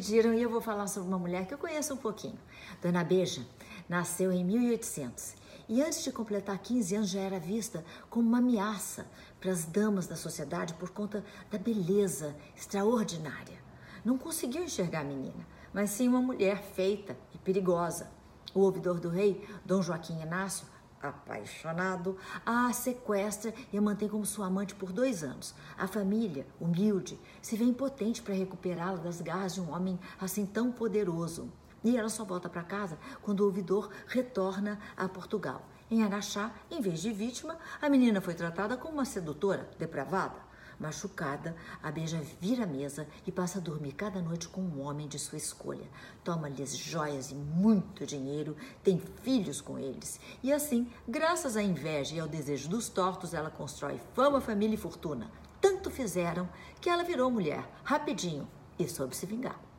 Pediram e eu vou falar sobre uma mulher que eu conheço um pouquinho. Dona Beja nasceu em 1800 e antes de completar 15 anos já era vista como uma ameaça para as damas da sociedade por conta da beleza extraordinária. Não conseguiu enxergar a menina, mas sim uma mulher feita e perigosa. O ouvidor do rei, Dom Joaquim Inácio, apaixonado, a sequestra e a mantém como sua amante por dois anos. A família, humilde, se vê impotente para recuperá-la das garras de um homem assim tão poderoso. E ela só volta para casa quando o ouvidor retorna a Portugal. Em Araxá, em vez de vítima, a menina foi tratada como uma sedutora, depravada. Machucada, a beija vira a mesa e passa a dormir cada noite com um homem de sua escolha. Toma-lhes joias e muito dinheiro, tem filhos com eles. E assim, graças à inveja e ao desejo dos tortos, ela constrói fama, família e fortuna. Tanto fizeram que ela virou mulher, rapidinho, e soube se vingar.